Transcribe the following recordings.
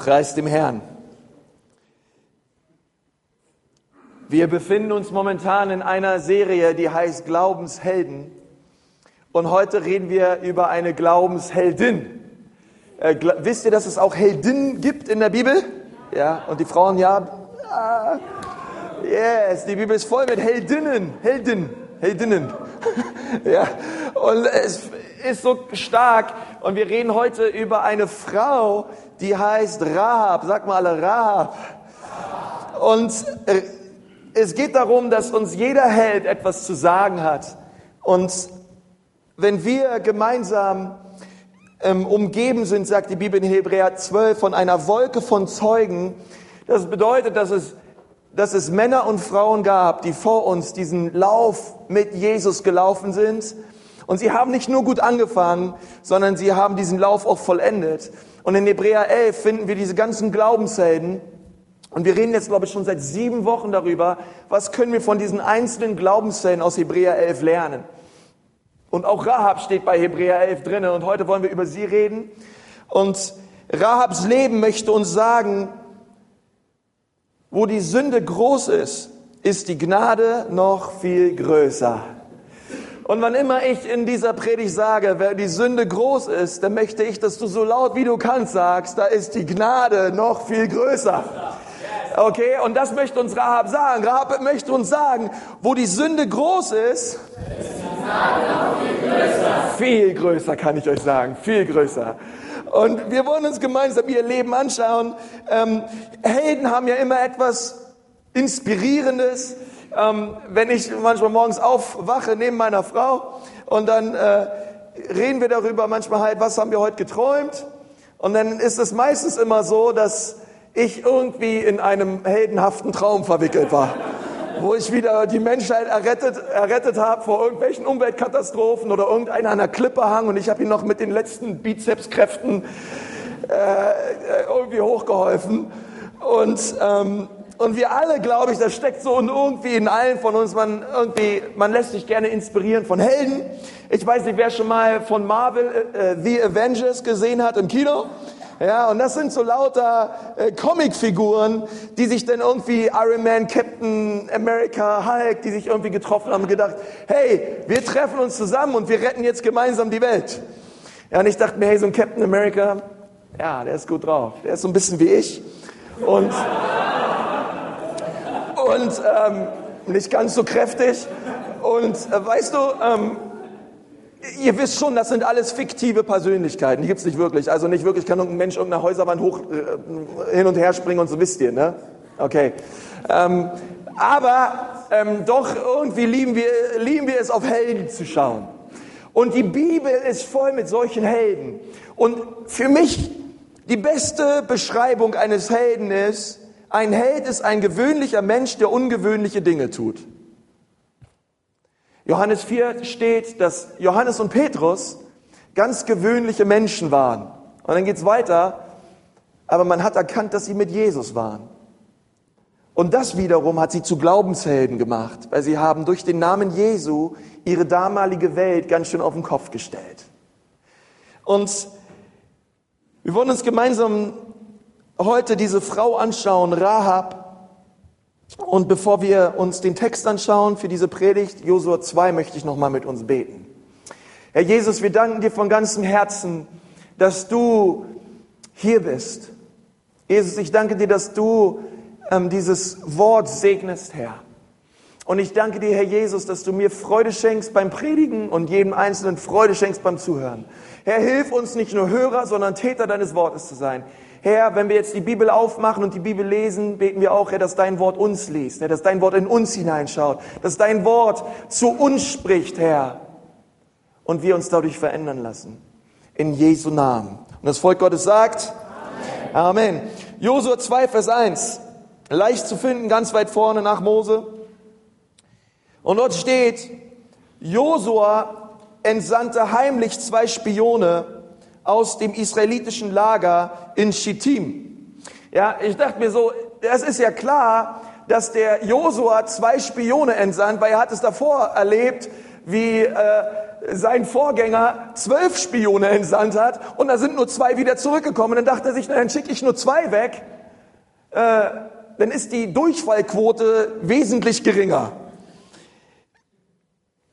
Preis dem Herrn. Wir befinden uns momentan in einer Serie, die heißt Glaubenshelden. Und heute reden wir über eine Glaubensheldin. Äh, wisst ihr, dass es auch Heldinnen gibt in der Bibel? Ja, und die Frauen, ja. Ah, yes, die Bibel ist voll mit Heldinnen, Heldinnen, Heldinnen. ja, und es ist so stark. Und wir reden heute über eine Frau, die heißt Rahab. Sag mal alle Rahab. Und äh, es geht darum, dass uns jeder Held etwas zu sagen hat. Und wenn wir gemeinsam ähm, umgeben sind, sagt die Bibel in Hebräer 12, von einer Wolke von Zeugen, das bedeutet, dass es, dass es Männer und Frauen gab, die vor uns diesen Lauf mit Jesus gelaufen sind. Und sie haben nicht nur gut angefangen, sondern sie haben diesen Lauf auch vollendet. Und in Hebräer 11 finden wir diese ganzen Glaubenshelden. Und wir reden jetzt, glaube ich, schon seit sieben Wochen darüber, was können wir von diesen einzelnen Glaubenshelden aus Hebräer 11 lernen. Und auch Rahab steht bei Hebräer 11 drinne. Und heute wollen wir über sie reden. Und Rahabs Leben möchte uns sagen, wo die Sünde groß ist, ist die Gnade noch viel größer. Und wann immer ich in dieser Predigt sage, wer die Sünde groß ist, dann möchte ich, dass du so laut wie du kannst sagst, da ist die Gnade noch viel größer. Okay, und das möchte uns Rahab sagen. Rahab möchte uns sagen, wo die Sünde groß ist, viel größer. Viel größer kann ich euch sagen, viel größer. Und wir wollen uns gemeinsam ihr Leben anschauen. Ähm, Helden haben ja immer etwas Inspirierendes. Ähm, wenn ich manchmal morgens aufwache neben meiner Frau und dann äh, reden wir darüber manchmal halt, was haben wir heute geträumt. Und dann ist es meistens immer so, dass ich irgendwie in einem heldenhaften Traum verwickelt war wo ich wieder die Menschheit errettet, errettet habe vor irgendwelchen Umweltkatastrophen oder irgendeiner an der Klippe hang und ich habe ihn noch mit den letzten Bizepskräften äh, irgendwie hochgeholfen. Und, ähm, und wir alle, glaube ich, das steckt so irgendwie in allen von uns, man, irgendwie, man lässt sich gerne inspirieren von Helden. Ich weiß nicht, wer schon mal von Marvel äh, The Avengers gesehen hat im Kino. Ja, und das sind so lauter äh, Comicfiguren, die sich dann irgendwie Iron Man, Captain America, Hulk, die sich irgendwie getroffen haben und gedacht, hey, wir treffen uns zusammen und wir retten jetzt gemeinsam die Welt. Ja, und ich dachte mir, hey, so ein Captain America, ja, der ist gut drauf. Der ist so ein bisschen wie ich. Und, und ähm, nicht ganz so kräftig. Und äh, weißt du, ähm, Ihr wisst schon, das sind alles fiktive Persönlichkeiten. Die gibt's nicht wirklich. Also nicht wirklich kann irgendein Mensch irgendeine Häuserwand hoch äh, hin und her springen und so wisst ihr, ne? Okay. Ähm, aber ähm, doch irgendwie lieben wir, lieben wir es, auf Helden zu schauen. Und die Bibel ist voll mit solchen Helden. Und für mich die beste Beschreibung eines Helden ist, ein Held ist ein gewöhnlicher Mensch, der ungewöhnliche Dinge tut. Johannes 4 steht, dass Johannes und Petrus ganz gewöhnliche Menschen waren. Und dann geht's weiter, aber man hat erkannt, dass sie mit Jesus waren. Und das wiederum hat sie zu Glaubenshelden gemacht, weil sie haben durch den Namen Jesu ihre damalige Welt ganz schön auf den Kopf gestellt. Und wir wollen uns gemeinsam heute diese Frau anschauen, Rahab, und bevor wir uns den Text anschauen für diese Predigt, Josua 2, möchte ich nochmal mit uns beten. Herr Jesus, wir danken dir von ganzem Herzen, dass du hier bist. Jesus, ich danke dir, dass du ähm, dieses Wort segnest, Herr. Und ich danke dir, Herr Jesus, dass du mir Freude schenkst beim Predigen und jedem Einzelnen Freude schenkst beim Zuhören. Herr, hilf uns nicht nur Hörer, sondern Täter deines Wortes zu sein. Herr, wenn wir jetzt die Bibel aufmachen und die Bibel lesen, beten wir auch, Herr, dass dein Wort uns liest, Herr, dass dein Wort in uns hineinschaut, dass dein Wort zu uns spricht, Herr, und wir uns dadurch verändern lassen. In Jesu Namen. Und das Volk Gottes sagt, Amen. Amen. Josua 2, Vers 1. Leicht zu finden, ganz weit vorne nach Mose. Und dort steht, Josua entsandte heimlich zwei Spione, aus dem israelitischen Lager in Schittim. Ja, ich dachte mir so, das ist ja klar, dass der Josua zwei Spione entsandt, weil er hat es davor erlebt, wie äh, sein Vorgänger zwölf Spione entsandt hat und da sind nur zwei wieder zurückgekommen. Dann dachte er sich, na, dann schicke ich nur zwei weg, äh, dann ist die Durchfallquote wesentlich geringer.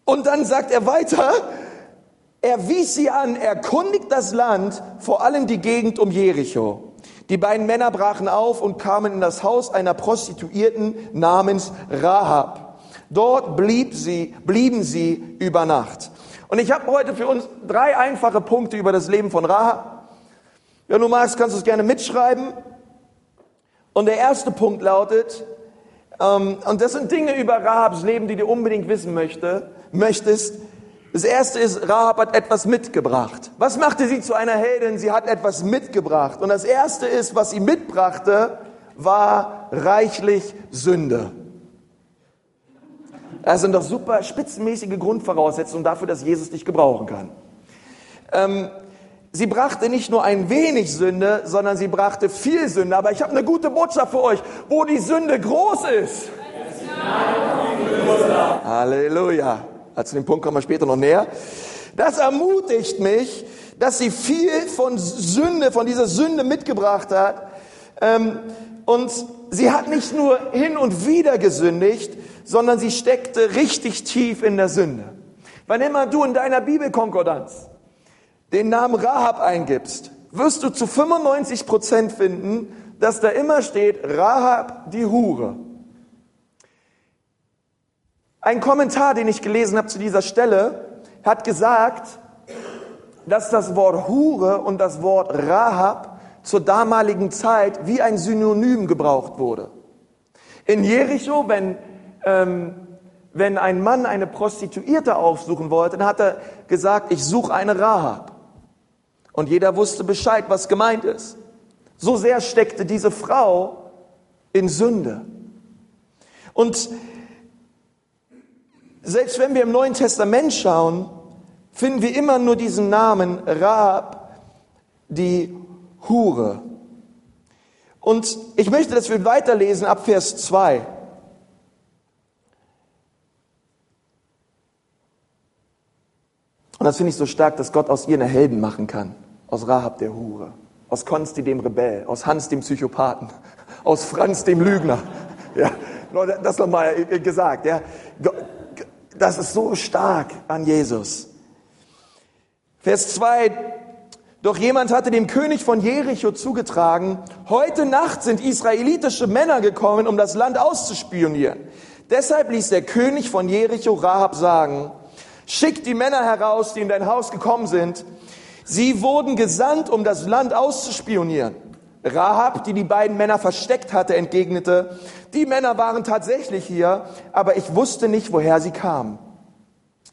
Und dann sagt er weiter, er wies sie an, erkundigt das Land, vor allem die Gegend um Jericho. Die beiden Männer brachen auf und kamen in das Haus einer Prostituierten namens Rahab. Dort blieb sie, blieben sie über Nacht. Und ich habe heute für uns drei einfache Punkte über das Leben von Rahab. Wenn du magst, kannst du es gerne mitschreiben. Und der erste Punkt lautet, und das sind Dinge über Rahabs Leben, die du unbedingt wissen möchte, möchtest. Das erste ist, Rahab hat etwas mitgebracht. Was machte sie zu einer Heldin? Sie hat etwas mitgebracht. Und das erste ist, was sie mitbrachte, war reichlich Sünde. Das sind doch super spitzenmäßige Grundvoraussetzungen dafür, dass Jesus dich gebrauchen kann. Ähm, sie brachte nicht nur ein wenig Sünde, sondern sie brachte viel Sünde. Aber ich habe eine gute Botschaft für euch, wo die Sünde groß ist. Halleluja. Also den Punkt kommen wir später noch näher. Das ermutigt mich, dass sie viel von Sünde, von dieser Sünde mitgebracht hat. Ähm, und sie hat nicht nur hin und wieder gesündigt, sondern sie steckte richtig tief in der Sünde. Wann immer du in deiner Bibelkonkordanz den Namen Rahab eingibst, wirst du zu 95 Prozent finden, dass da immer steht Rahab die Hure. Ein Kommentar, den ich gelesen habe zu dieser Stelle, hat gesagt, dass das Wort Hure und das Wort Rahab zur damaligen Zeit wie ein Synonym gebraucht wurde. In Jericho, wenn, ähm, wenn ein Mann eine Prostituierte aufsuchen wollte, dann hat er gesagt, ich suche eine Rahab. Und jeder wusste Bescheid, was gemeint ist. So sehr steckte diese Frau in Sünde. Und selbst wenn wir im Neuen Testament schauen, finden wir immer nur diesen Namen Rahab, die Hure. Und ich möchte, dass wir weiterlesen ab Vers 2. Und das finde ich so stark, dass Gott aus ihr eine Helden machen kann. Aus Rahab der Hure, aus Konsti dem Rebell, aus Hans dem Psychopathen, aus Franz dem Lügner. Ja, das nochmal gesagt. Ja. Das ist so stark an Jesus. Vers 2. Doch jemand hatte dem König von Jericho zugetragen, heute Nacht sind israelitische Männer gekommen, um das Land auszuspionieren. Deshalb ließ der König von Jericho Rahab sagen, schick die Männer heraus, die in dein Haus gekommen sind. Sie wurden gesandt, um das Land auszuspionieren. Rahab, die die beiden Männer versteckt hatte, entgegnete, die Männer waren tatsächlich hier, aber ich wusste nicht, woher sie kamen.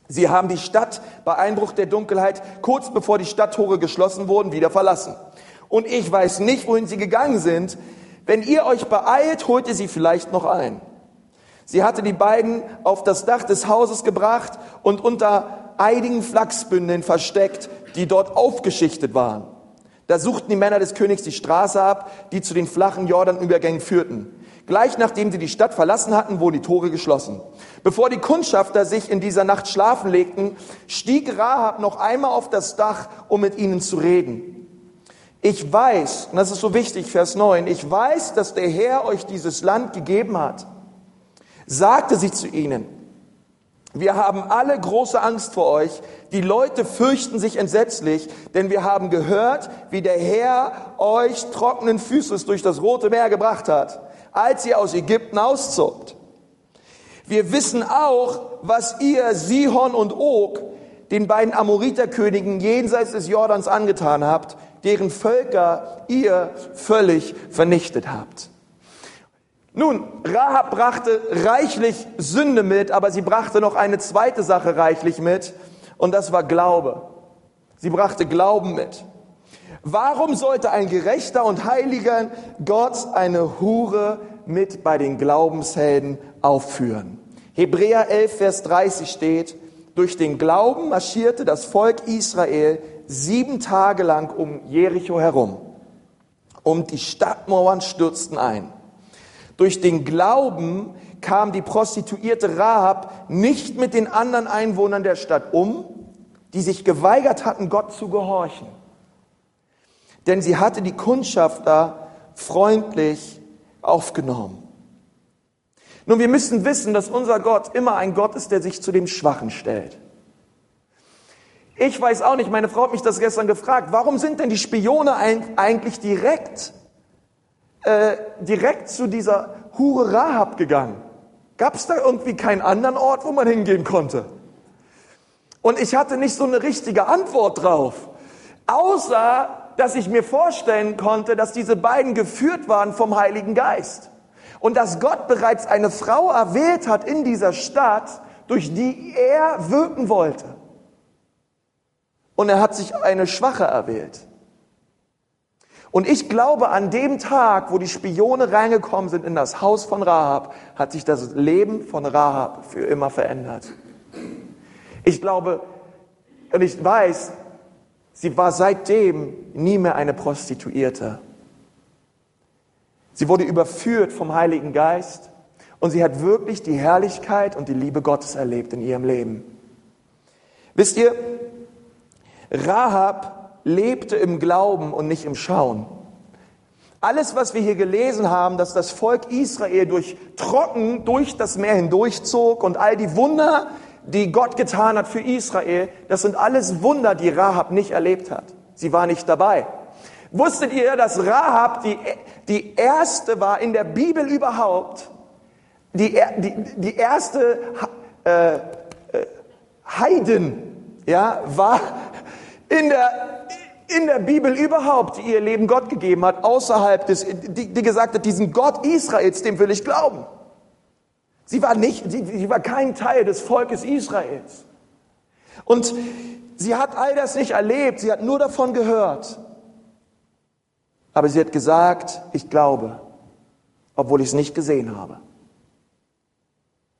Sie haben die Stadt bei Einbruch der Dunkelheit, kurz bevor die Stadttore geschlossen wurden, wieder verlassen. Und ich weiß nicht, wohin sie gegangen sind. Wenn ihr euch beeilt, holt ihr sie vielleicht noch ein. Sie hatte die beiden auf das Dach des Hauses gebracht und unter einigen Flachsbündeln versteckt, die dort aufgeschichtet waren. Da suchten die Männer des Königs die Straße ab, die zu den flachen Jordanübergängen führten. Gleich nachdem sie die Stadt verlassen hatten, wurden die Tore geschlossen. Bevor die Kundschafter sich in dieser Nacht schlafen legten, stieg Rahab noch einmal auf das Dach, um mit ihnen zu reden. Ich weiß, und das ist so wichtig, Vers 9, ich weiß, dass der Herr euch dieses Land gegeben hat. Sagte sie zu ihnen, wir haben alle große Angst vor euch. Die Leute fürchten sich entsetzlich, denn wir haben gehört, wie der Herr euch trockenen Füßes durch das Rote Meer gebracht hat, als ihr aus Ägypten auszogt. Wir wissen auch, was ihr Sihon und Og, den beiden Amoriterkönigen jenseits des Jordans angetan habt, deren Völker ihr völlig vernichtet habt. Nun, Rahab brachte reichlich Sünde mit, aber sie brachte noch eine zweite Sache reichlich mit, und das war Glaube. Sie brachte Glauben mit. Warum sollte ein gerechter und heiliger Gott eine Hure mit bei den Glaubenshelden aufführen? Hebräer 11, Vers 30 steht, durch den Glauben marschierte das Volk Israel sieben Tage lang um Jericho herum und die Stadtmauern stürzten ein. Durch den Glauben kam die Prostituierte Rahab nicht mit den anderen Einwohnern der Stadt um, die sich geweigert hatten, Gott zu gehorchen. Denn sie hatte die Kundschafter freundlich aufgenommen. Nun, wir müssen wissen, dass unser Gott immer ein Gott ist, der sich zu dem Schwachen stellt. Ich weiß auch nicht, meine Frau hat mich das gestern gefragt, warum sind denn die Spione eigentlich direkt, äh, direkt zu dieser Hure Rahab gegangen? Gab es da irgendwie keinen anderen Ort, wo man hingehen konnte? Und ich hatte nicht so eine richtige Antwort drauf, außer dass ich mir vorstellen konnte, dass diese beiden geführt waren vom Heiligen Geist und dass Gott bereits eine Frau erwählt hat in dieser Stadt, durch die er wirken wollte. Und er hat sich eine Schwache erwählt. Und ich glaube, an dem Tag, wo die Spione reingekommen sind in das Haus von Rahab, hat sich das Leben von Rahab für immer verändert. Ich glaube und ich weiß, sie war seitdem nie mehr eine Prostituierte. Sie wurde überführt vom Heiligen Geist und sie hat wirklich die Herrlichkeit und die Liebe Gottes erlebt in ihrem Leben. Wisst ihr, Rahab lebte im Glauben und nicht im Schauen. Alles, was wir hier gelesen haben, dass das Volk Israel durch trocken durch das Meer hindurchzog und all die Wunder, die Gott getan hat für Israel, das sind alles Wunder, die Rahab nicht erlebt hat. Sie war nicht dabei. Wusstet ihr, dass Rahab die, die erste war in der Bibel überhaupt, die, die, die erste äh, äh, Heiden, ja, war, in der, in der Bibel überhaupt, ihr Leben Gott gegeben hat, außerhalb des, die, die gesagt hat, diesen Gott Israels, dem will ich glauben. Sie war nicht, sie, sie war kein Teil des Volkes Israels. Und sie hat all das nicht erlebt, sie hat nur davon gehört. Aber sie hat gesagt, ich glaube, obwohl ich es nicht gesehen habe.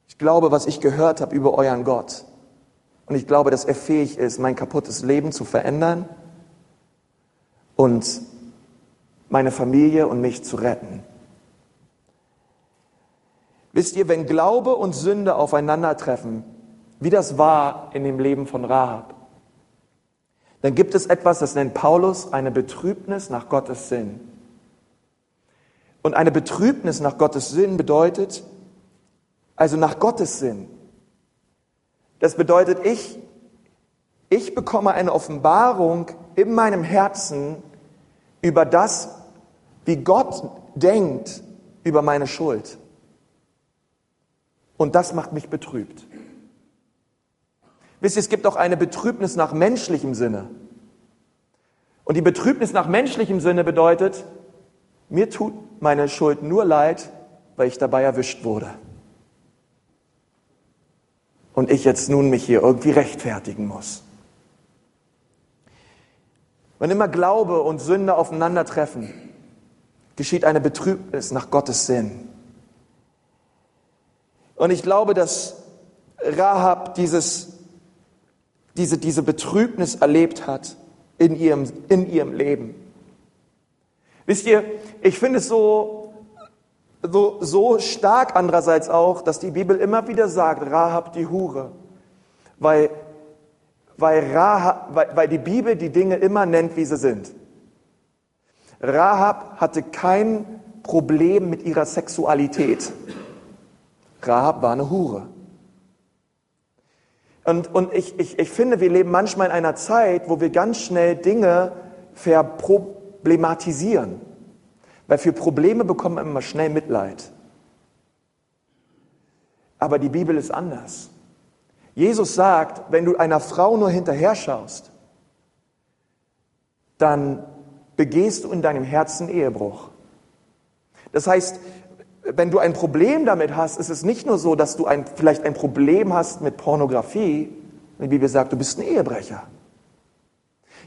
Ich glaube, was ich gehört habe über euren Gott. Und ich glaube, dass er fähig ist, mein kaputtes Leben zu verändern und meine Familie und mich zu retten. Wisst ihr, wenn Glaube und Sünde aufeinandertreffen, wie das war in dem Leben von Rahab, dann gibt es etwas, das nennt Paulus eine Betrübnis nach Gottes Sinn. Und eine Betrübnis nach Gottes Sinn bedeutet, also nach Gottes Sinn, das bedeutet, ich, ich bekomme eine Offenbarung in meinem Herzen über das, wie Gott denkt über meine Schuld. Und das macht mich betrübt. Wisst ihr, es gibt auch eine Betrübnis nach menschlichem Sinne. Und die Betrübnis nach menschlichem Sinne bedeutet, mir tut meine Schuld nur leid, weil ich dabei erwischt wurde und ich jetzt nun mich hier irgendwie rechtfertigen muss. Wenn immer Glaube und Sünde aufeinandertreffen, geschieht eine Betrübnis nach Gottes Sinn. Und ich glaube, dass Rahab dieses, diese, diese Betrübnis erlebt hat in ihrem, in ihrem Leben. Wisst ihr, ich finde es so so, so stark andererseits auch, dass die Bibel immer wieder sagt, Rahab die Hure. Weil, weil, Rahab, weil, weil die Bibel die Dinge immer nennt, wie sie sind. Rahab hatte kein Problem mit ihrer Sexualität. Rahab war eine Hure. Und, und ich, ich, ich finde, wir leben manchmal in einer Zeit, wo wir ganz schnell Dinge verproblematisieren. Weil für Probleme bekommt man immer schnell Mitleid. Aber die Bibel ist anders. Jesus sagt, wenn du einer Frau nur hinterher schaust, dann begehst du in deinem Herzen Ehebruch. Das heißt, wenn du ein Problem damit hast, ist es nicht nur so, dass du ein, vielleicht ein Problem hast mit Pornografie. Die Bibel sagt, du bist ein Ehebrecher.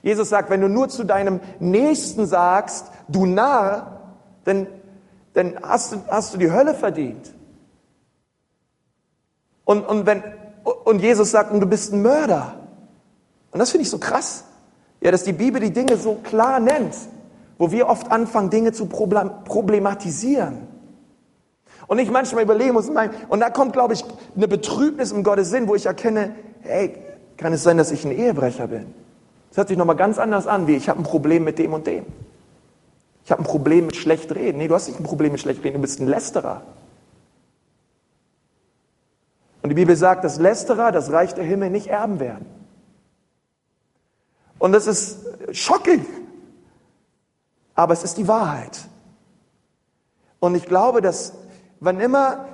Jesus sagt, wenn du nur zu deinem Nächsten sagst, du Narr, denn, denn hast, du, hast du die Hölle verdient. Und, und, wenn, und Jesus sagt, und du bist ein Mörder. Und das finde ich so krass. Ja, dass die Bibel die Dinge so klar nennt, wo wir oft anfangen, Dinge zu problematisieren. Und ich manchmal überlegen muss, und da kommt, glaube ich, eine Betrübnis im Gottes Sinn, wo ich erkenne, hey, kann es sein, dass ich ein Ehebrecher bin. Das hört sich nochmal ganz anders an, wie ich habe ein Problem mit dem und dem. Ich habe ein Problem mit schlecht reden. Nee, du hast nicht ein Problem mit schlecht reden, du bist ein Lästerer. Und die Bibel sagt, dass Lästerer das Reich der Himmel nicht erben werden. Und das ist shocking. Aber es ist die Wahrheit. Und ich glaube, dass wann immer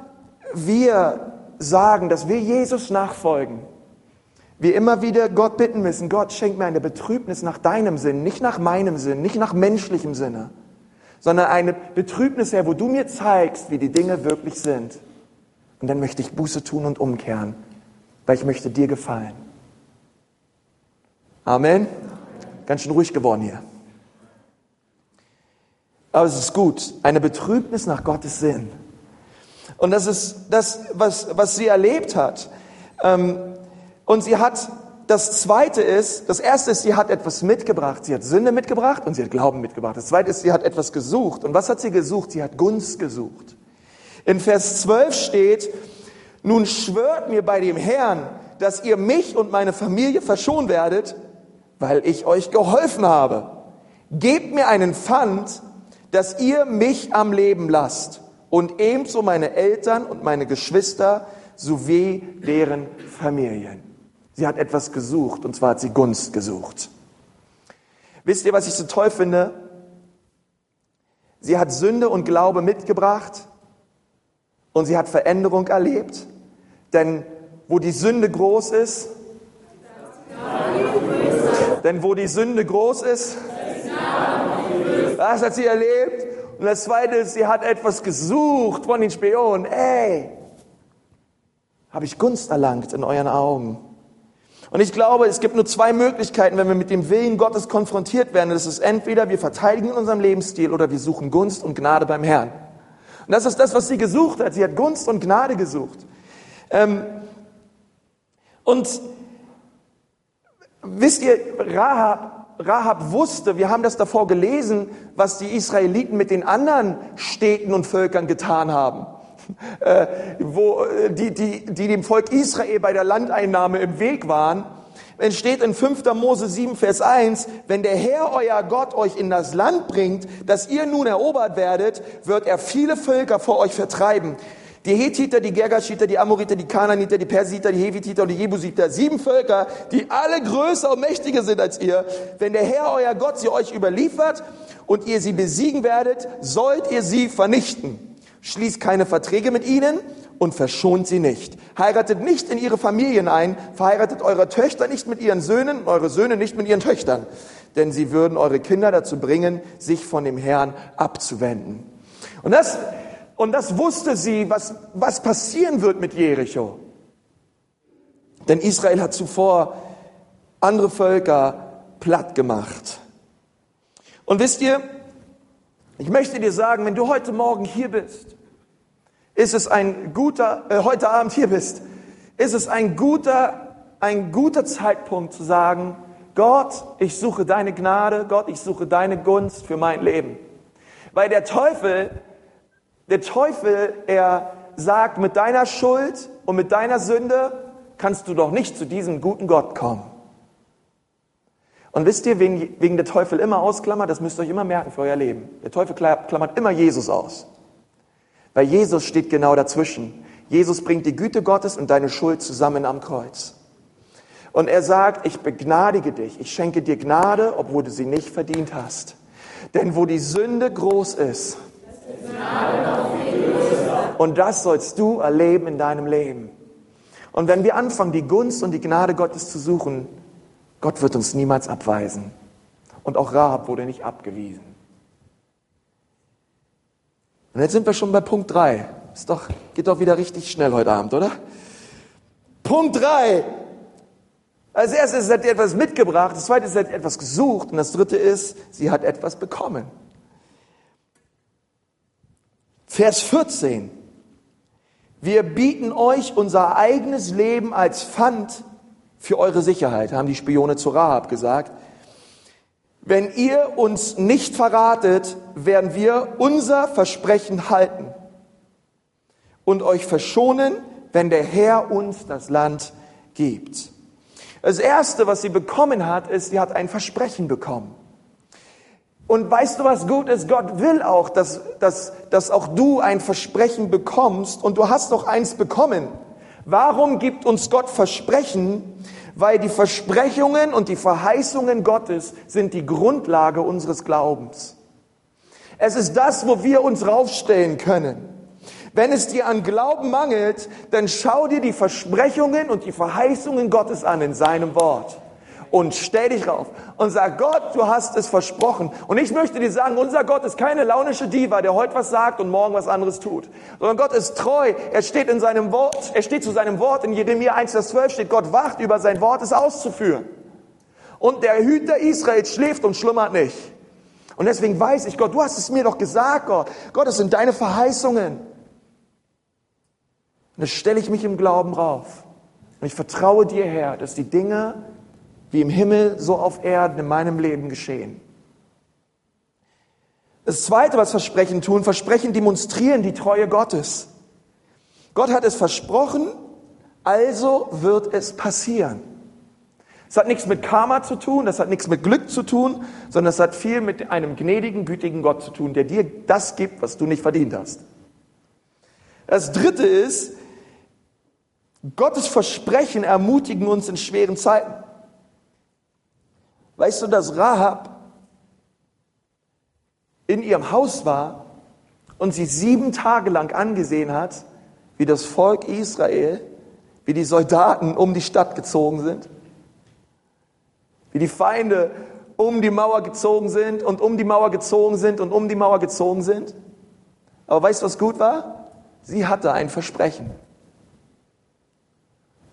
wir sagen, dass wir Jesus nachfolgen, wir immer wieder Gott bitten müssen, Gott schenk mir eine Betrübnis nach deinem Sinn, nicht nach meinem Sinn, nicht nach menschlichem Sinne, sondern eine Betrübnis, Herr, wo du mir zeigst, wie die Dinge wirklich sind. Und dann möchte ich Buße tun und umkehren, weil ich möchte dir gefallen. Amen. Ganz schön ruhig geworden hier. Aber es ist gut, eine Betrübnis nach Gottes Sinn. Und das ist das, was, was sie erlebt hat. Ähm, und sie hat, das zweite ist, das erste ist, sie hat etwas mitgebracht. Sie hat Sünde mitgebracht und sie hat Glauben mitgebracht. Das zweite ist, sie hat etwas gesucht. Und was hat sie gesucht? Sie hat Gunst gesucht. In Vers 12 steht, nun schwört mir bei dem Herrn, dass ihr mich und meine Familie verschonen werdet, weil ich euch geholfen habe. Gebt mir einen Pfand, dass ihr mich am Leben lasst und ebenso meine Eltern und meine Geschwister sowie deren Familien. Sie hat etwas gesucht, und zwar hat sie Gunst gesucht. Wisst ihr, was ich so toll finde? Sie hat Sünde und Glaube mitgebracht und sie hat Veränderung erlebt. Denn wo die Sünde groß ist, denn wo die Sünde groß ist, das hat sie erlebt. Und das Zweite ist, sie hat etwas gesucht von den Spionen. Ey, habe ich Gunst erlangt in euren Augen? Und ich glaube, es gibt nur zwei Möglichkeiten, wenn wir mit dem Willen Gottes konfrontiert werden. Das ist entweder wir verteidigen unseren Lebensstil oder wir suchen Gunst und Gnade beim Herrn. Und das ist das, was sie gesucht hat. Sie hat Gunst und Gnade gesucht. Ähm, und wisst ihr, Rahab, Rahab wusste, wir haben das davor gelesen, was die Israeliten mit den anderen Städten und Völkern getan haben. Äh, wo, äh, die, die, die dem Volk Israel bei der Landeinnahme im Weg waren. Es steht in 5. Mose 7, Vers 1, wenn der Herr, euer Gott, euch in das Land bringt, das ihr nun erobert werdet, wird er viele Völker vor euch vertreiben. Die Hethiter, die Gergashiter, die Amoriter, die Kananiter, die Persiter, die Hevititer und die Jebusiter. Sieben Völker, die alle größer und mächtiger sind als ihr. Wenn der Herr, euer Gott, sie euch überliefert und ihr sie besiegen werdet, sollt ihr sie vernichten. Schließt keine Verträge mit ihnen und verschont sie nicht. Heiratet nicht in ihre Familien ein, verheiratet eure Töchter nicht mit ihren Söhnen und eure Söhne nicht mit ihren Töchtern, denn sie würden eure Kinder dazu bringen, sich von dem Herrn abzuwenden. Und das und das wusste sie, was, was passieren wird mit Jericho. Denn Israel hat zuvor andere Völker platt gemacht. Und wisst ihr, ich möchte dir sagen, wenn du heute Morgen hier bist, ist es ein guter, äh, heute Abend hier bist, ist es ein guter, ein guter Zeitpunkt zu sagen, Gott, ich suche deine Gnade, Gott, ich suche deine Gunst für mein Leben. Weil der Teufel der Teufel, er sagt, mit deiner Schuld und mit deiner Sünde kannst du doch nicht zu diesem guten Gott kommen. Und wisst ihr, wegen, wegen der Teufel immer ausklammert, das müsst ihr euch immer merken für euer Leben. Der Teufel klammert immer Jesus aus. Weil Jesus steht genau dazwischen. Jesus bringt die Güte Gottes und deine Schuld zusammen am Kreuz. Und er sagt, ich begnadige dich, ich schenke dir Gnade, obwohl du sie nicht verdient hast. Denn wo die Sünde groß ist, und das sollst du erleben in deinem Leben. Und wenn wir anfangen, die Gunst und die Gnade Gottes zu suchen, Gott wird uns niemals abweisen. Und auch Rahab wurde nicht abgewiesen. Und jetzt sind wir schon bei Punkt 3. Ist doch, geht doch wieder richtig schnell heute Abend, oder? Punkt 3. Als erstes hat sie etwas mitgebracht, das zweite ist, sie hat etwas gesucht und das dritte ist, sie hat etwas bekommen. Vers 14. Wir bieten euch unser eigenes Leben als Pfand für eure Sicherheit, haben die Spione zu Rahab gesagt. Wenn ihr uns nicht verratet, werden wir unser Versprechen halten und euch verschonen, wenn der Herr uns das Land gibt. Das Erste, was sie bekommen hat, ist, sie hat ein Versprechen bekommen. Und weißt du, was gut ist? Gott will auch, dass, dass, dass auch du ein Versprechen bekommst und du hast doch eins bekommen. Warum gibt uns Gott Versprechen? Weil die Versprechungen und die Verheißungen Gottes sind die Grundlage unseres Glaubens. Es ist das, wo wir uns raufstellen können. Wenn es dir an Glauben mangelt, dann schau dir die Versprechungen und die Verheißungen Gottes an in seinem Wort und stell dich rauf und sag, Gott, du hast es versprochen. Und ich möchte dir sagen, unser Gott ist keine launische Diva, der heute was sagt und morgen was anderes tut, sondern Gott ist treu. Er steht in seinem Wort, er steht zu seinem Wort. In Jeremia 1, Vers 12 steht, Gott wacht über sein Wort, es auszuführen. Und der Hüter Israels schläft und schlummert nicht. Und deswegen weiß ich, Gott, du hast es mir doch gesagt, Gott. Gott, das sind deine Verheißungen. Und da stelle ich mich im Glauben rauf. Und ich vertraue dir, Herr, dass die Dinge, wie im Himmel, so auf Erden in meinem Leben geschehen. Das Zweite, was Versprechen tun, Versprechen demonstrieren die Treue Gottes. Gott hat es versprochen, also wird es passieren. Es hat nichts mit Karma zu tun, das hat nichts mit Glück zu tun, sondern es hat viel mit einem gnädigen, gütigen Gott zu tun, der dir das gibt, was du nicht verdient hast. Das Dritte ist, Gottes Versprechen ermutigen uns in schweren Zeiten. Weißt du, dass Rahab in ihrem Haus war und sie sieben Tage lang angesehen hat, wie das Volk Israel, wie die Soldaten um die Stadt gezogen sind, wie die Feinde um die Mauer gezogen sind und um die Mauer gezogen sind und um die Mauer gezogen sind. Aber weißt du, was gut war? Sie hatte ein Versprechen.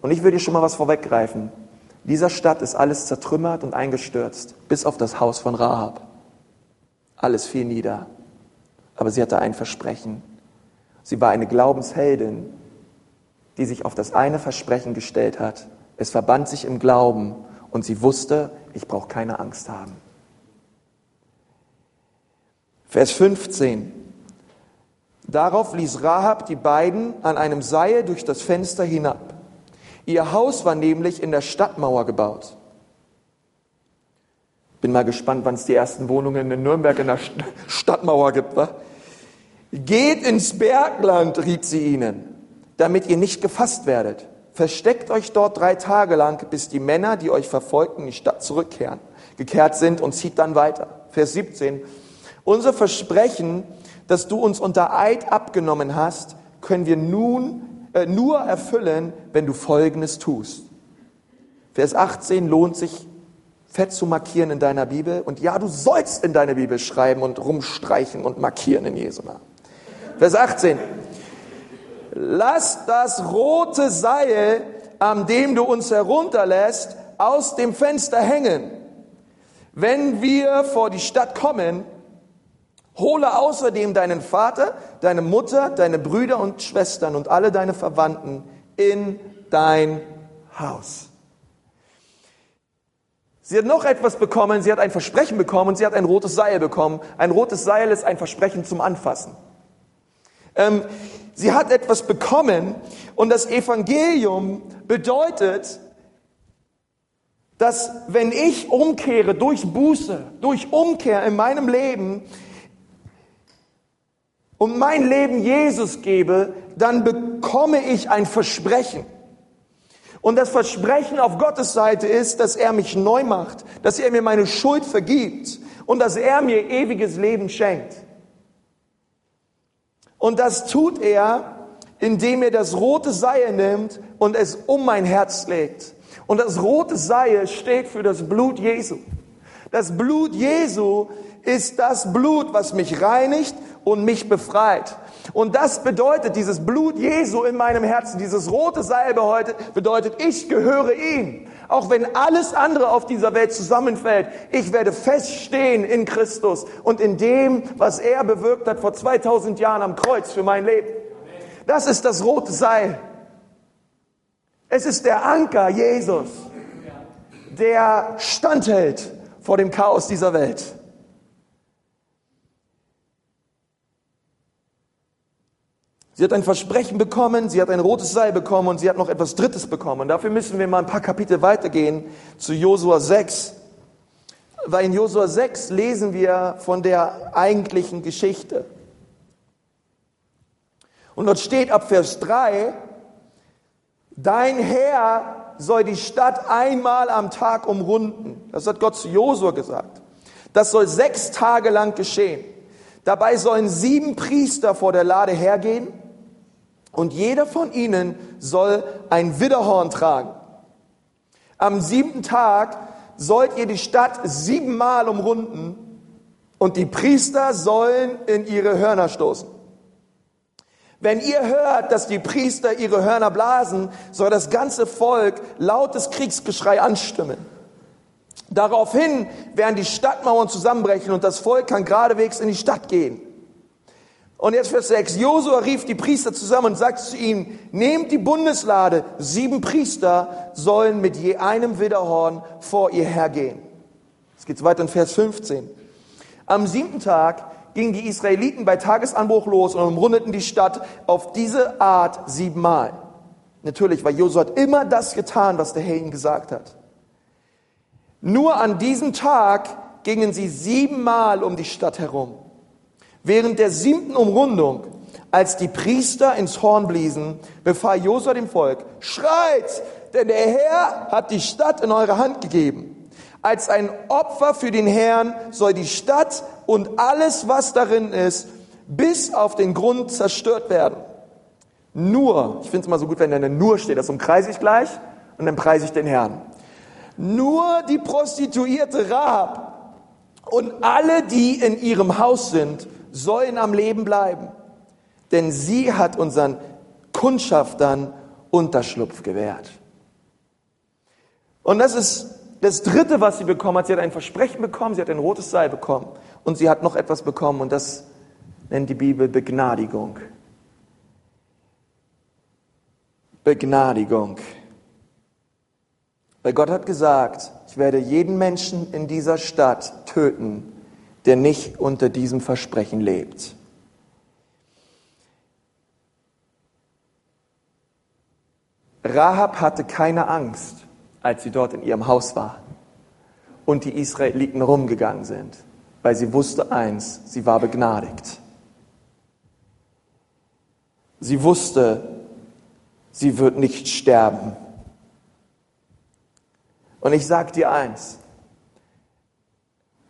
Und ich würde dir schon mal was vorweggreifen dieser Stadt ist alles zertrümmert und eingestürzt, bis auf das Haus von Rahab. Alles fiel nieder. Aber sie hatte ein Versprechen. Sie war eine Glaubensheldin, die sich auf das eine Versprechen gestellt hat. Es verband sich im Glauben und sie wusste, ich brauche keine Angst haben. Vers 15. Darauf ließ Rahab die beiden an einem Seil durch das Fenster hinab. Ihr Haus war nämlich in der Stadtmauer gebaut. Bin mal gespannt, wann es die ersten Wohnungen in Nürnberg in der Stadtmauer gibt. Wa? Geht ins Bergland, riet sie ihnen, damit ihr nicht gefasst werdet. Versteckt euch dort drei Tage lang, bis die Männer, die euch verfolgten, in die Stadt zurückkehren, gekehrt sind und zieht dann weiter. Vers 17. Unser Versprechen, das du uns unter Eid abgenommen hast, können wir nun äh, nur erfüllen, wenn du Folgendes tust. Vers 18 lohnt sich fett zu markieren in deiner Bibel. Und ja, du sollst in deiner Bibel schreiben und rumstreichen und markieren in Jesu Namen. Vers 18. Lass das rote Seil, an dem du uns herunterlässt, aus dem Fenster hängen. Wenn wir vor die Stadt kommen, Hole außerdem deinen Vater, deine Mutter, deine Brüder und Schwestern und alle deine Verwandten in dein Haus. Sie hat noch etwas bekommen, sie hat ein Versprechen bekommen und sie hat ein rotes Seil bekommen. Ein rotes Seil ist ein Versprechen zum Anfassen. Ähm, sie hat etwas bekommen und das Evangelium bedeutet, dass wenn ich umkehre durch Buße, durch Umkehr in meinem Leben, und mein Leben Jesus gebe, dann bekomme ich ein Versprechen. Und das Versprechen auf Gottes Seite ist, dass er mich neu macht, dass er mir meine Schuld vergibt und dass er mir ewiges Leben schenkt. Und das tut er, indem er das rote Seil nimmt und es um mein Herz legt. Und das rote Seil steht für das Blut Jesu. Das Blut Jesu ist das Blut, was mich reinigt und mich befreit. Und das bedeutet, dieses Blut Jesu in meinem Herzen, dieses rote Seil bedeutet, ich gehöre ihm. Auch wenn alles andere auf dieser Welt zusammenfällt, ich werde feststehen in Christus und in dem, was er bewirkt hat vor 2000 Jahren am Kreuz für mein Leben. Das ist das rote Seil. Es ist der Anker Jesus, der standhält vor dem Chaos dieser Welt. Sie hat ein Versprechen bekommen, sie hat ein rotes Seil bekommen und sie hat noch etwas Drittes bekommen. Und dafür müssen wir mal ein paar Kapitel weitergehen zu Josua 6. Weil in Josua 6 lesen wir von der eigentlichen Geschichte. Und dort steht ab Vers 3, dein Herr soll die Stadt einmal am Tag umrunden. Das hat Gott zu Josua gesagt. Das soll sechs Tage lang geschehen. Dabei sollen sieben Priester vor der Lade hergehen und jeder von ihnen soll ein Widderhorn tragen. Am siebten Tag sollt ihr die Stadt siebenmal umrunden und die Priester sollen in ihre Hörner stoßen. Wenn ihr hört, dass die Priester ihre Hörner blasen, soll das ganze Volk lautes Kriegsgeschrei anstimmen. Daraufhin werden die Stadtmauern zusammenbrechen und das Volk kann geradewegs in die Stadt gehen. Und jetzt Vers 6. Josua rief die Priester zusammen und sagte zu ihnen, nehmt die Bundeslade. Sieben Priester sollen mit je einem Widderhorn vor ihr hergehen. Es geht weiter in Vers 15. Am siebten Tag gingen die Israeliten bei Tagesanbruch los und umrundeten die Stadt auf diese Art siebenmal. Natürlich, weil Josua hat immer das getan, was der Herr ihm gesagt hat. Nur an diesem Tag gingen sie siebenmal um die Stadt herum. Während der siebten Umrundung, als die Priester ins Horn bliesen, befahl Josua dem Volk, schreit, denn der Herr hat die Stadt in eure Hand gegeben. Als ein Opfer für den Herrn soll die Stadt und alles, was darin ist, bis auf den Grund zerstört werden. Nur, ich finde es mal so gut, wenn da eine Nur steht, das umkreise ich gleich und dann preise ich den Herrn. Nur die Prostituierte Rahab und alle, die in ihrem Haus sind, sollen am Leben bleiben, denn sie hat unseren Kundschaftern Unterschlupf gewährt. Und das ist das Dritte, was sie bekommen hat. Sie hat ein Versprechen bekommen, sie hat ein rotes Seil bekommen und sie hat noch etwas bekommen und das nennt die Bibel Begnadigung. Begnadigung. Weil Gott hat gesagt, ich werde jeden Menschen in dieser Stadt töten, der nicht unter diesem Versprechen lebt. Rahab hatte keine Angst, als sie dort in ihrem Haus war und die Israeliten rumgegangen sind, weil sie wusste eins, sie war begnadigt. Sie wusste, sie wird nicht sterben. Und ich sage dir eins,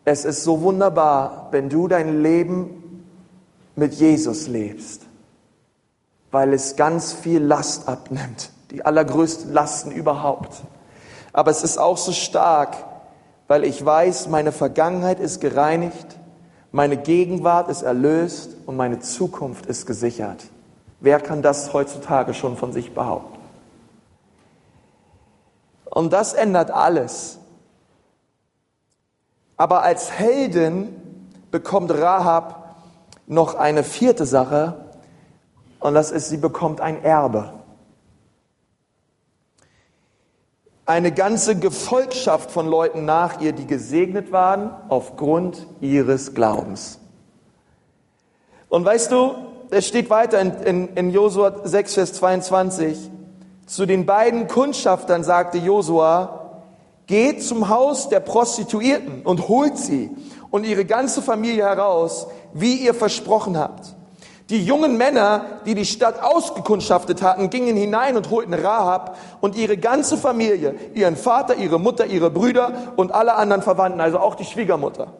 es ist so wunderbar, wenn du dein Leben mit Jesus lebst, weil es ganz viel Last abnimmt, die allergrößten Lasten überhaupt. Aber es ist auch so stark, weil ich weiß, meine Vergangenheit ist gereinigt, meine Gegenwart ist erlöst und meine Zukunft ist gesichert. Wer kann das heutzutage schon von sich behaupten? Und das ändert alles. Aber als Heldin bekommt Rahab noch eine vierte Sache und das ist, sie bekommt ein Erbe. Eine ganze Gefolgschaft von Leuten nach ihr, die gesegnet waren aufgrund ihres Glaubens. Und weißt du, es steht weiter in, in, in Josua 6, Vers 22, zu den beiden Kundschaftern sagte Josua, Geht zum Haus der Prostituierten und holt sie und ihre ganze Familie heraus, wie ihr versprochen habt. Die jungen Männer, die die Stadt ausgekundschaftet hatten, gingen hinein und holten Rahab und ihre ganze Familie, ihren Vater, ihre Mutter, ihre Brüder und alle anderen Verwandten, also auch die Schwiegermutter.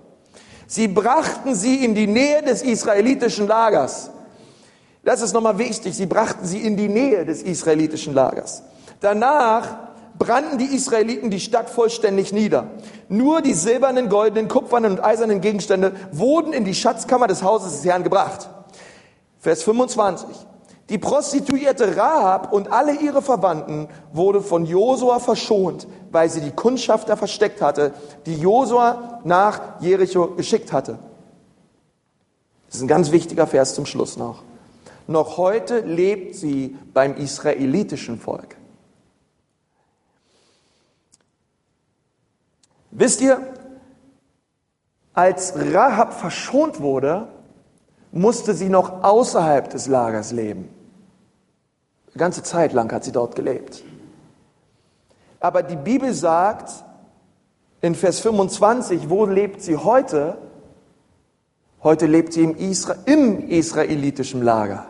Sie brachten sie in die Nähe des israelitischen Lagers. Das ist nochmal wichtig. Sie brachten sie in die Nähe des israelitischen Lagers. Danach brannten die Israeliten die Stadt vollständig nieder. Nur die silbernen, goldenen, kupfernen und eisernen Gegenstände wurden in die Schatzkammer des Hauses des Herrn gebracht. Vers 25. Die Prostituierte Rahab und alle ihre Verwandten wurde von Josua verschont, weil sie die Kundschafter versteckt hatte, die Josua nach Jericho geschickt hatte. Das ist ein ganz wichtiger Vers zum Schluss noch. Noch heute lebt sie beim israelitischen Volk. Wisst ihr, als Rahab verschont wurde, musste sie noch außerhalb des Lagers leben. ganze Zeit lang hat sie dort gelebt. Aber die Bibel sagt in Vers 25, wo lebt sie heute? Heute lebt sie im, Isra im israelitischen Lager.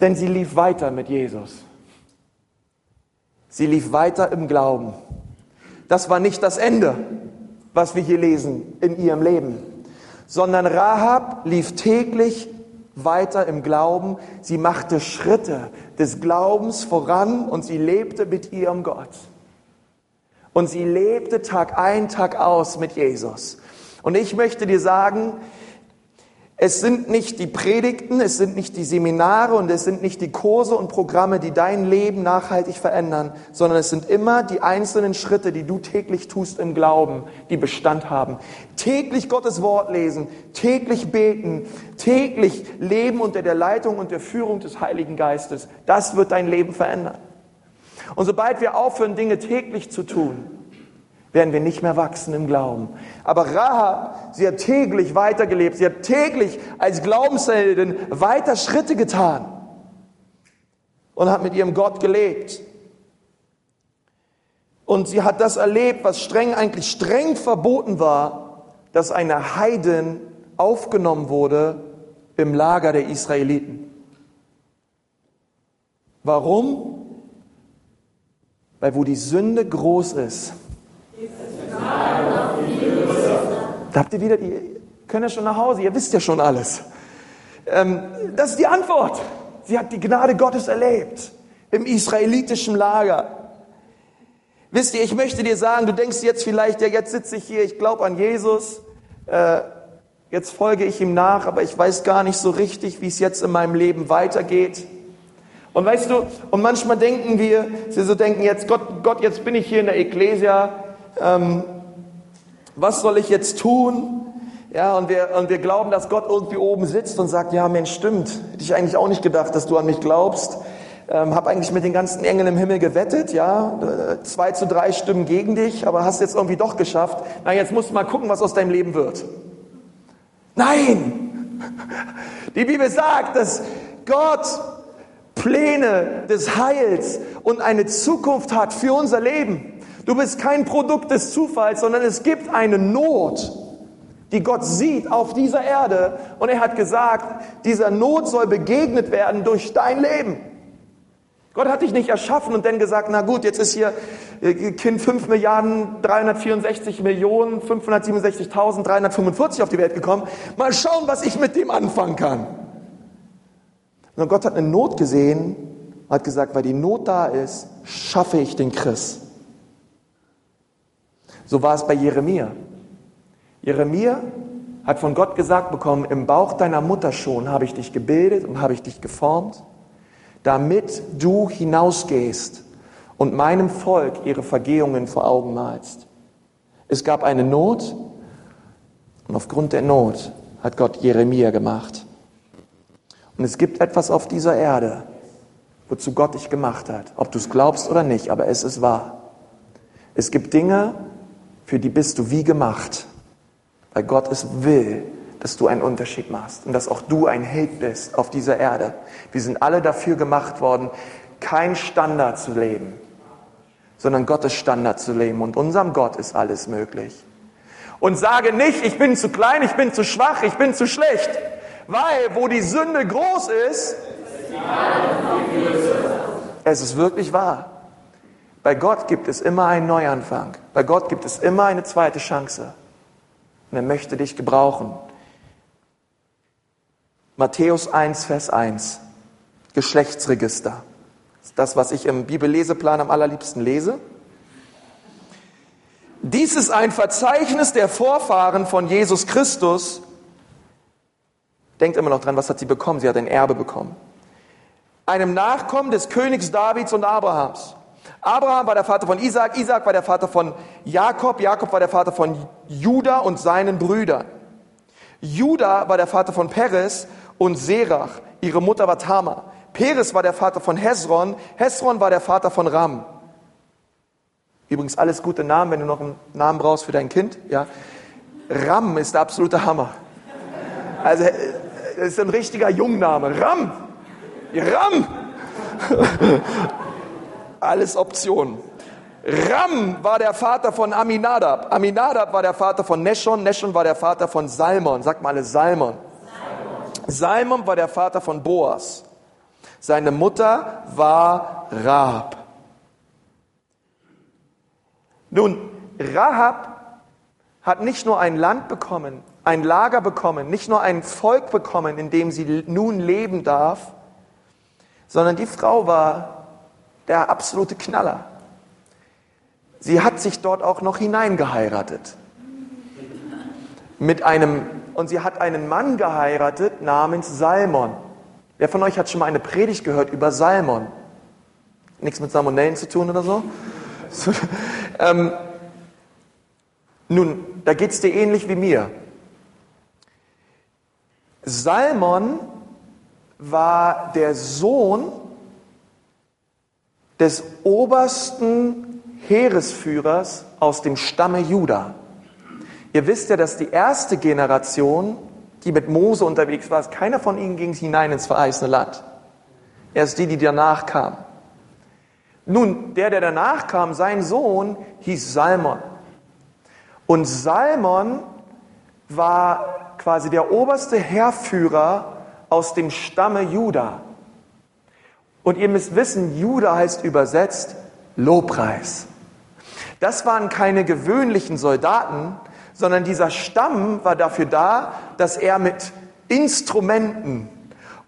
Denn sie lief weiter mit Jesus. Sie lief weiter im Glauben. Das war nicht das Ende, was wir hier lesen in ihrem Leben, sondern Rahab lief täglich weiter im Glauben. Sie machte Schritte des Glaubens voran und sie lebte mit ihrem Gott. Und sie lebte Tag ein, Tag aus mit Jesus. Und ich möchte dir sagen, es sind nicht die Predigten, es sind nicht die Seminare und es sind nicht die Kurse und Programme, die dein Leben nachhaltig verändern, sondern es sind immer die einzelnen Schritte, die du täglich tust im Glauben, die Bestand haben. Täglich Gottes Wort lesen, täglich beten, täglich leben unter der Leitung und der Führung des Heiligen Geistes. Das wird dein Leben verändern. Und sobald wir aufhören, Dinge täglich zu tun, werden wir nicht mehr wachsen im Glauben. Aber Rahab, sie hat täglich weitergelebt, sie hat täglich als Glaubensheldin weiter Schritte getan und hat mit ihrem Gott gelebt. Und sie hat das erlebt, was streng, eigentlich streng verboten war, dass eine Heiden aufgenommen wurde im Lager der Israeliten. Warum? Weil wo die Sünde groß ist, da habt ihr wieder, ihr könnt ja schon nach Hause, ihr wisst ja schon alles. Ähm, das ist die Antwort. Sie hat die Gnade Gottes erlebt im israelitischen Lager. Wisst ihr, ich möchte dir sagen, du denkst jetzt vielleicht, ja, jetzt sitze ich hier, ich glaube an Jesus, äh, jetzt folge ich ihm nach, aber ich weiß gar nicht so richtig, wie es jetzt in meinem Leben weitergeht. Und weißt du, und manchmal denken wir, sie so denken jetzt, Gott, Gott, jetzt bin ich hier in der Ekklesia, ähm, was soll ich jetzt tun? Ja, und wir, und wir glauben, dass Gott irgendwie oben sitzt und sagt, ja, Mensch, stimmt. Hätte ich eigentlich auch nicht gedacht, dass du an mich glaubst. Ähm, hab eigentlich mit den ganzen Engeln im Himmel gewettet, ja. Äh, zwei zu drei Stimmen gegen dich, aber hast jetzt irgendwie doch geschafft. Na, jetzt musst du mal gucken, was aus deinem Leben wird. Nein! Die Bibel sagt, dass Gott Pläne des Heils und eine Zukunft hat für unser Leben. Du bist kein Produkt des Zufalls, sondern es gibt eine Not, die Gott sieht auf dieser Erde. Und er hat gesagt, dieser Not soll begegnet werden durch dein Leben. Gott hat dich nicht erschaffen und dann gesagt, na gut, jetzt ist hier äh, Kind 5 Milliarden 364 Millionen 567.345 auf die Welt gekommen. Mal schauen, was ich mit dem anfangen kann. Und Gott hat eine Not gesehen, hat gesagt, weil die Not da ist, schaffe ich den Christ. So war es bei Jeremia. Jeremia hat von Gott gesagt bekommen, im Bauch deiner Mutter schon habe ich dich gebildet und habe ich dich geformt, damit du hinausgehst und meinem Volk ihre Vergehungen vor Augen malst. Es gab eine Not und aufgrund der Not hat Gott Jeremia gemacht. Und es gibt etwas auf dieser Erde, wozu Gott dich gemacht hat, ob du es glaubst oder nicht, aber es ist wahr. Es gibt Dinge, für die bist du wie gemacht, weil Gott es will, dass du einen Unterschied machst und dass auch du ein Held bist auf dieser Erde. Wir sind alle dafür gemacht worden, kein Standard zu leben, sondern Gottes Standard zu leben. Und unserem Gott ist alles möglich. Und sage nicht, ich bin zu klein, ich bin zu schwach, ich bin zu schlecht, weil wo die Sünde groß ist, es ist wirklich wahr. Bei Gott gibt es immer einen Neuanfang. Bei Gott gibt es immer eine zweite Chance. Und er möchte dich gebrauchen. Matthäus 1, Vers 1. Geschlechtsregister. Das ist das, was ich im Bibelleseplan am allerliebsten lese. Dies ist ein Verzeichnis der Vorfahren von Jesus Christus. Denkt immer noch dran, was hat sie bekommen? Sie hat ein Erbe bekommen. Einem Nachkommen des Königs Davids und Abrahams. Abraham war der Vater von Isaac, Isaac war der Vater von Jakob, Jakob war der Vater von Judah und seinen Brüdern. Judah war der Vater von Peres und Serach, ihre Mutter war Tamar. Peres war der Vater von Hesron, Hesron war der Vater von Ram. Übrigens alles gute Namen, wenn du noch einen Namen brauchst für dein Kind. Ja. Ram ist der absolute Hammer. Also das ist ein richtiger Jungname. Ram. Ram. Alles Optionen. Ram war der Vater von Aminadab. Aminadab war der Vater von Neshon. Neshon war der Vater von Salmon. Sag mal alle Salmon. Salmon war der Vater von Boas. Seine Mutter war Rahab. Nun, Rahab hat nicht nur ein Land bekommen, ein Lager bekommen, nicht nur ein Volk bekommen, in dem sie nun leben darf, sondern die Frau war der absolute Knaller. Sie hat sich dort auch noch hineingeheiratet. Mit einem, und sie hat einen Mann geheiratet namens Salmon. Wer von euch hat schon mal eine Predigt gehört über Salmon? Nichts mit Salmonellen zu tun oder so? ähm, nun, da geht es dir ähnlich wie mir. Salmon war der Sohn des obersten Heeresführers aus dem Stamme Juda. Ihr wisst ja, dass die erste Generation, die mit Mose unterwegs war, keiner von ihnen ging hinein ins verheißene Land. Erst die, die danach kamen. Nun, der, der danach kam, sein Sohn, hieß Salmon. Und Salmon war quasi der oberste Heerführer aus dem Stamme Juda. Und ihr müsst wissen, Juda heißt übersetzt Lobpreis. Das waren keine gewöhnlichen Soldaten, sondern dieser Stamm war dafür da, dass er mit Instrumenten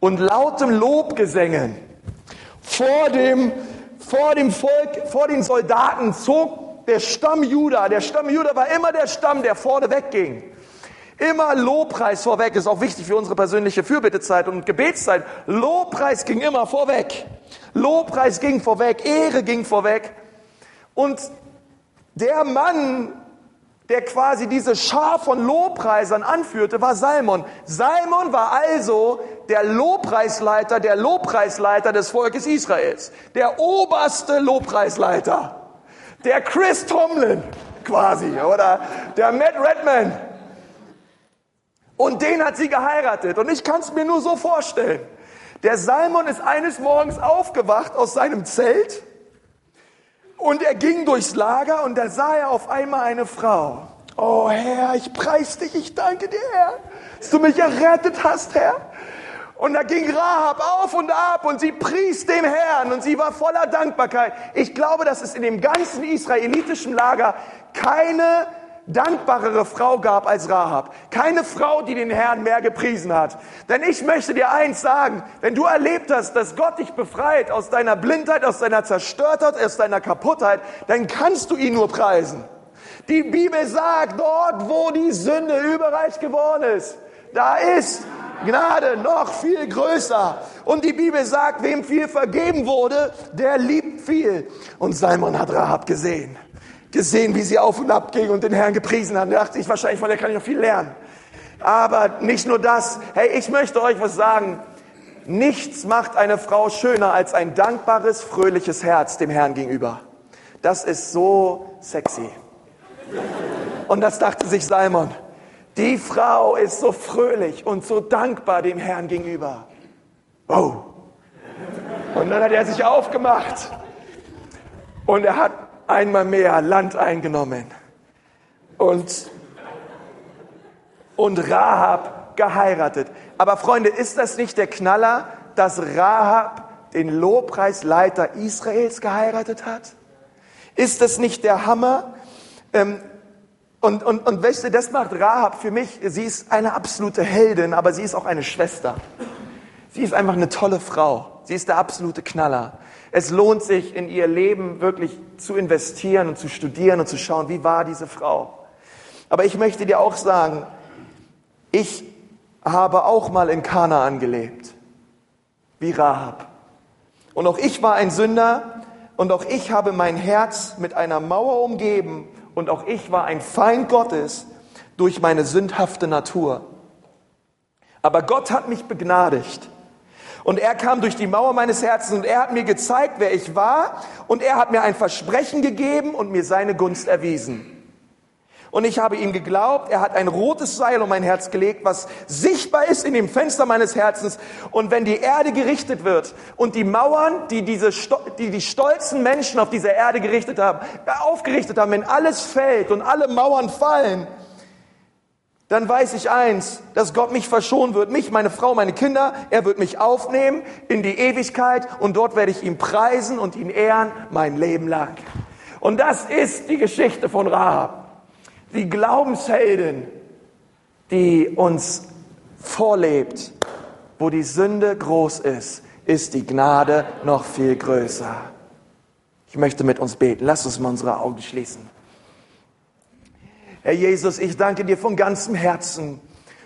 und lautem Lobgesängen vor dem, vor dem Volk, vor den Soldaten zog der Stamm Juda. Der Stamm Juda war immer der Stamm, der vorne wegging. Immer Lobpreis vorweg ist auch wichtig für unsere persönliche Fürbittezeit und Gebetszeit. Lobpreis ging immer vorweg. Lobpreis ging vorweg, Ehre ging vorweg. Und der Mann, der quasi diese Schar von Lobpreisern anführte, war Salmon. Salmon war also der Lobpreisleiter, der Lobpreisleiter des Volkes Israels. Der oberste Lobpreisleiter. Der Chris Tomlin quasi, oder der Matt Redman. Und den hat sie geheiratet. Und ich kann es mir nur so vorstellen. Der Salmon ist eines Morgens aufgewacht aus seinem Zelt und er ging durchs Lager und da sah er auf einmal eine Frau. Oh Herr, ich preis dich, ich danke dir, Herr, dass du mich errettet hast, Herr. Und da ging Rahab auf und ab und sie pries dem Herrn und sie war voller Dankbarkeit. Ich glaube, dass es in dem ganzen israelitischen Lager keine dankbarere Frau gab als Rahab. Keine Frau, die den Herrn mehr gepriesen hat. Denn ich möchte dir eins sagen, wenn du erlebt hast, dass Gott dich befreit aus deiner Blindheit, aus deiner Zerstörtheit, aus deiner Kaputtheit, dann kannst du ihn nur preisen. Die Bibel sagt, dort wo die Sünde überreich geworden ist, da ist Gnade noch viel größer. Und die Bibel sagt, wem viel vergeben wurde, der liebt viel. Und Simon hat Rahab gesehen gesehen, wie sie auf und ab ging und den Herrn gepriesen hat. Da dachte ich wahrscheinlich, von der kann ich noch viel lernen. Aber nicht nur das. Hey, ich möchte euch was sagen. Nichts macht eine Frau schöner als ein dankbares, fröhliches Herz dem Herrn gegenüber. Das ist so sexy. Und das dachte sich Salmon. Die Frau ist so fröhlich und so dankbar dem Herrn gegenüber. Oh. Und dann hat er sich aufgemacht. Und er hat einmal mehr Land eingenommen und, und Rahab geheiratet. Aber Freunde, ist das nicht der Knaller, dass Rahab den Lobpreisleiter Israels geheiratet hat? Ist das nicht der Hammer? Ähm, und, und, und weißt du, das macht Rahab für mich, sie ist eine absolute Heldin, aber sie ist auch eine Schwester. Sie ist einfach eine tolle Frau. Sie ist der absolute Knaller. Es lohnt sich, in ihr Leben wirklich zu investieren und zu studieren und zu schauen, wie war diese Frau. Aber ich möchte dir auch sagen, ich habe auch mal in Kanaan gelebt, wie Rahab. Und auch ich war ein Sünder und auch ich habe mein Herz mit einer Mauer umgeben und auch ich war ein Feind Gottes durch meine sündhafte Natur. Aber Gott hat mich begnadigt und er kam durch die Mauer meines Herzens und er hat mir gezeigt, wer ich war. Und er hat mir ein Versprechen gegeben und mir seine Gunst erwiesen. Und ich habe ihm geglaubt, er hat ein rotes Seil um mein Herz gelegt, was sichtbar ist in dem Fenster meines Herzens. Und wenn die Erde gerichtet wird und die Mauern, die diese, die, die stolzen Menschen auf dieser Erde gerichtet haben, aufgerichtet haben, wenn alles fällt und alle Mauern fallen, dann weiß ich eins, dass Gott mich verschonen wird, mich, meine Frau, meine Kinder, er wird mich aufnehmen in die Ewigkeit und dort werde ich ihn preisen und ihn ehren mein Leben lang. Und das ist die Geschichte von Rahab die Glaubensheldin, die uns vorlebt, wo die Sünde groß ist, ist die Gnade noch viel größer. Ich möchte mit uns beten. Lass uns mal unsere Augen schließen. Herr Jesus, ich danke dir von ganzem Herzen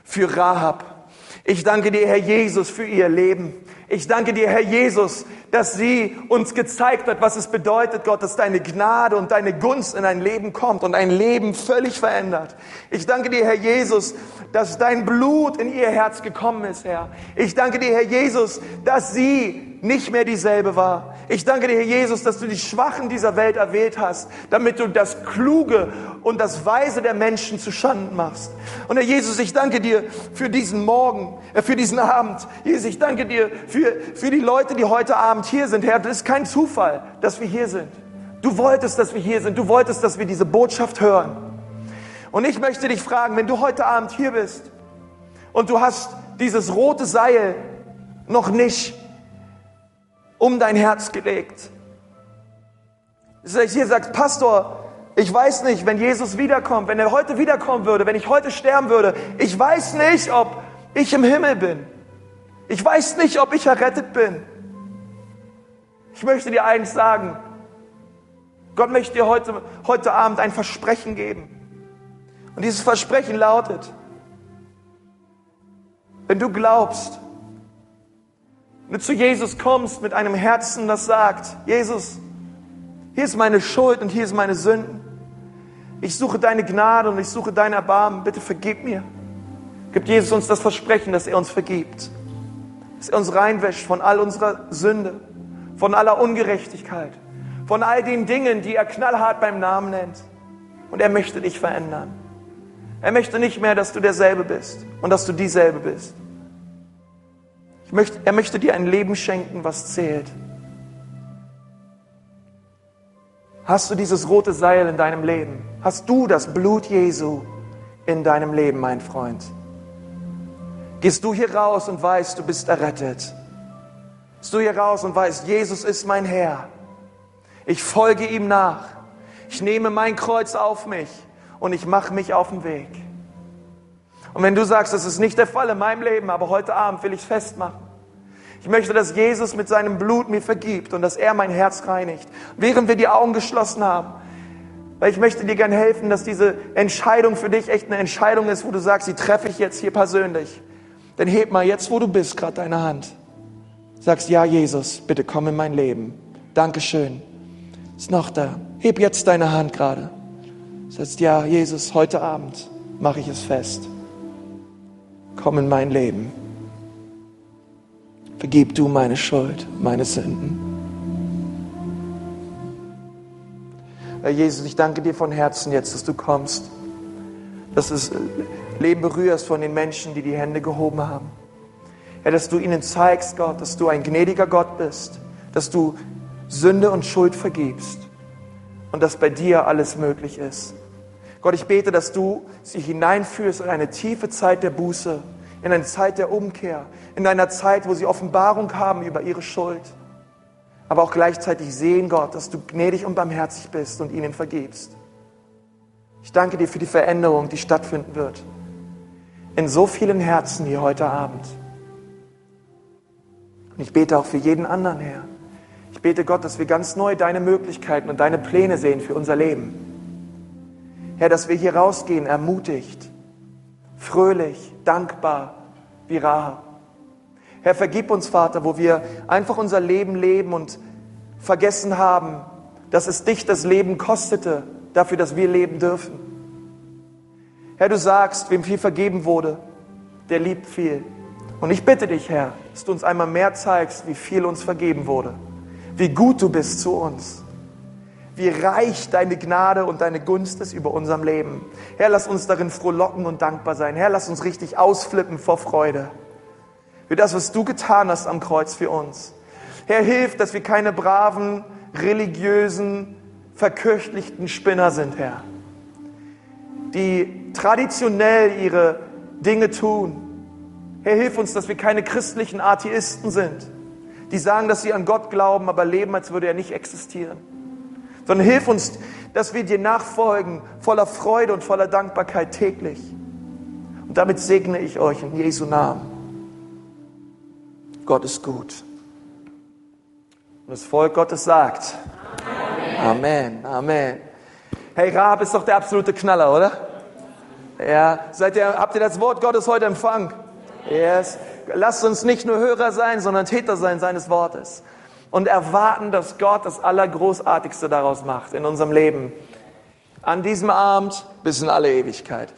für Rahab. Ich danke dir, Herr Jesus, für ihr Leben. Ich danke dir, Herr Jesus, dass sie uns gezeigt hat, was es bedeutet, Gott, dass deine Gnade und deine Gunst in ein Leben kommt und ein Leben völlig verändert. Ich danke dir, Herr Jesus, dass dein Blut in ihr Herz gekommen ist, Herr. Ich danke dir, Herr Jesus, dass sie nicht mehr dieselbe war. Ich danke dir, Herr Jesus, dass du die Schwachen dieser Welt erwählt hast, damit du das Kluge und das Weise der Menschen zu Schanden machst. Und Herr Jesus, ich danke dir für diesen Morgen, äh, für diesen Abend. Jesus, ich danke dir für, für die Leute, die heute Abend hier sind. Herr, das ist kein Zufall, dass wir hier sind. Du wolltest, dass wir hier sind. Du wolltest, dass wir diese Botschaft hören. Und ich möchte dich fragen, wenn du heute Abend hier bist und du hast dieses rote Seil noch nicht um dein Herz gelegt. Hier sagt, Pastor, ich weiß nicht, wenn Jesus wiederkommt, wenn er heute wiederkommen würde, wenn ich heute sterben würde, ich weiß nicht, ob ich im Himmel bin. Ich weiß nicht, ob ich errettet bin. Ich möchte dir eins sagen. Gott möchte dir heute, heute Abend ein Versprechen geben. Und dieses Versprechen lautet, wenn du glaubst, wenn du zu Jesus kommst mit einem Herzen, das sagt, Jesus, hier ist meine Schuld und hier ist meine Sünden. Ich suche deine Gnade und ich suche dein Erbarmen. Bitte vergib mir. Gibt Jesus uns das Versprechen, dass er uns vergibt. Dass er uns reinwäscht von all unserer Sünde, von aller Ungerechtigkeit, von all den Dingen, die er knallhart beim Namen nennt. Und er möchte dich verändern. Er möchte nicht mehr, dass du derselbe bist und dass du dieselbe bist. Möchte, er möchte dir ein Leben schenken, was zählt. Hast du dieses rote Seil in deinem Leben? Hast du das Blut Jesu in deinem Leben, mein Freund? Gehst du hier raus und weißt, du bist errettet? Gehst du hier raus und weißt, Jesus ist mein Herr? Ich folge ihm nach. Ich nehme mein Kreuz auf mich und ich mache mich auf den Weg. Und wenn du sagst, das ist nicht der Fall in meinem Leben, aber heute Abend will ich es festmachen. Ich möchte, dass Jesus mit seinem Blut mir vergibt und dass er mein Herz reinigt. Während wir die Augen geschlossen haben, weil ich möchte dir gern helfen, dass diese Entscheidung für dich echt eine Entscheidung ist, wo du sagst, die treffe ich jetzt hier persönlich. Dann heb mal jetzt, wo du bist, gerade deine Hand. Sagst, ja, Jesus, bitte komm in mein Leben. Dankeschön. Ist noch da. Heb jetzt deine Hand gerade. Sagst, ja, Jesus, heute Abend mache ich es fest komm in mein Leben. Vergib du meine Schuld, meine Sünden. Herr Jesus, ich danke dir von Herzen jetzt, dass du kommst, dass du das Leben berührst von den Menschen, die die Hände gehoben haben. Herr, dass du ihnen zeigst, Gott, dass du ein gnädiger Gott bist, dass du Sünde und Schuld vergibst und dass bei dir alles möglich ist. Gott, ich bete, dass du sie hineinführst in eine tiefe Zeit der Buße, in eine Zeit der Umkehr, in einer Zeit, wo sie Offenbarung haben über ihre Schuld, aber auch gleichzeitig sehen, Gott, dass du gnädig und barmherzig bist und ihnen vergibst. Ich danke dir für die Veränderung, die stattfinden wird. In so vielen Herzen hier heute Abend. Und ich bete auch für jeden anderen, Herr. Ich bete Gott, dass wir ganz neu deine Möglichkeiten und deine Pläne sehen für unser Leben. Herr, dass wir hier rausgehen, ermutigt, fröhlich, dankbar wie Rahab. Herr, vergib uns, Vater, wo wir einfach unser Leben leben und vergessen haben, dass es dich das Leben kostete, dafür, dass wir leben dürfen. Herr, du sagst, wem viel vergeben wurde, der liebt viel. Und ich bitte dich, Herr, dass du uns einmal mehr zeigst, wie viel uns vergeben wurde, wie gut du bist zu uns wie reich deine Gnade und deine Gunst ist über unserem Leben. Herr, lass uns darin frohlocken und dankbar sein. Herr, lass uns richtig ausflippen vor Freude. Für das, was du getan hast am Kreuz für uns. Herr, hilf, dass wir keine braven, religiösen, verkirchlichten Spinner sind, Herr. Die traditionell ihre Dinge tun. Herr, hilf uns, dass wir keine christlichen Atheisten sind, die sagen, dass sie an Gott glauben, aber leben, als würde er nicht existieren. Sondern hilf uns, dass wir dir nachfolgen, voller Freude und voller Dankbarkeit täglich. Und damit segne ich euch in Jesu Namen. Gott ist gut. Und das Volk Gottes sagt, Amen, Amen. Amen. Hey, Rahab ist doch der absolute Knaller, oder? Ja, seid ihr, habt ihr das Wort Gottes heute empfangen? Yes. Lasst uns nicht nur Hörer sein, sondern Täter sein seines Wortes. Und erwarten, dass Gott das Allergroßartigste daraus macht in unserem Leben. An diesem Abend bis in alle Ewigkeit.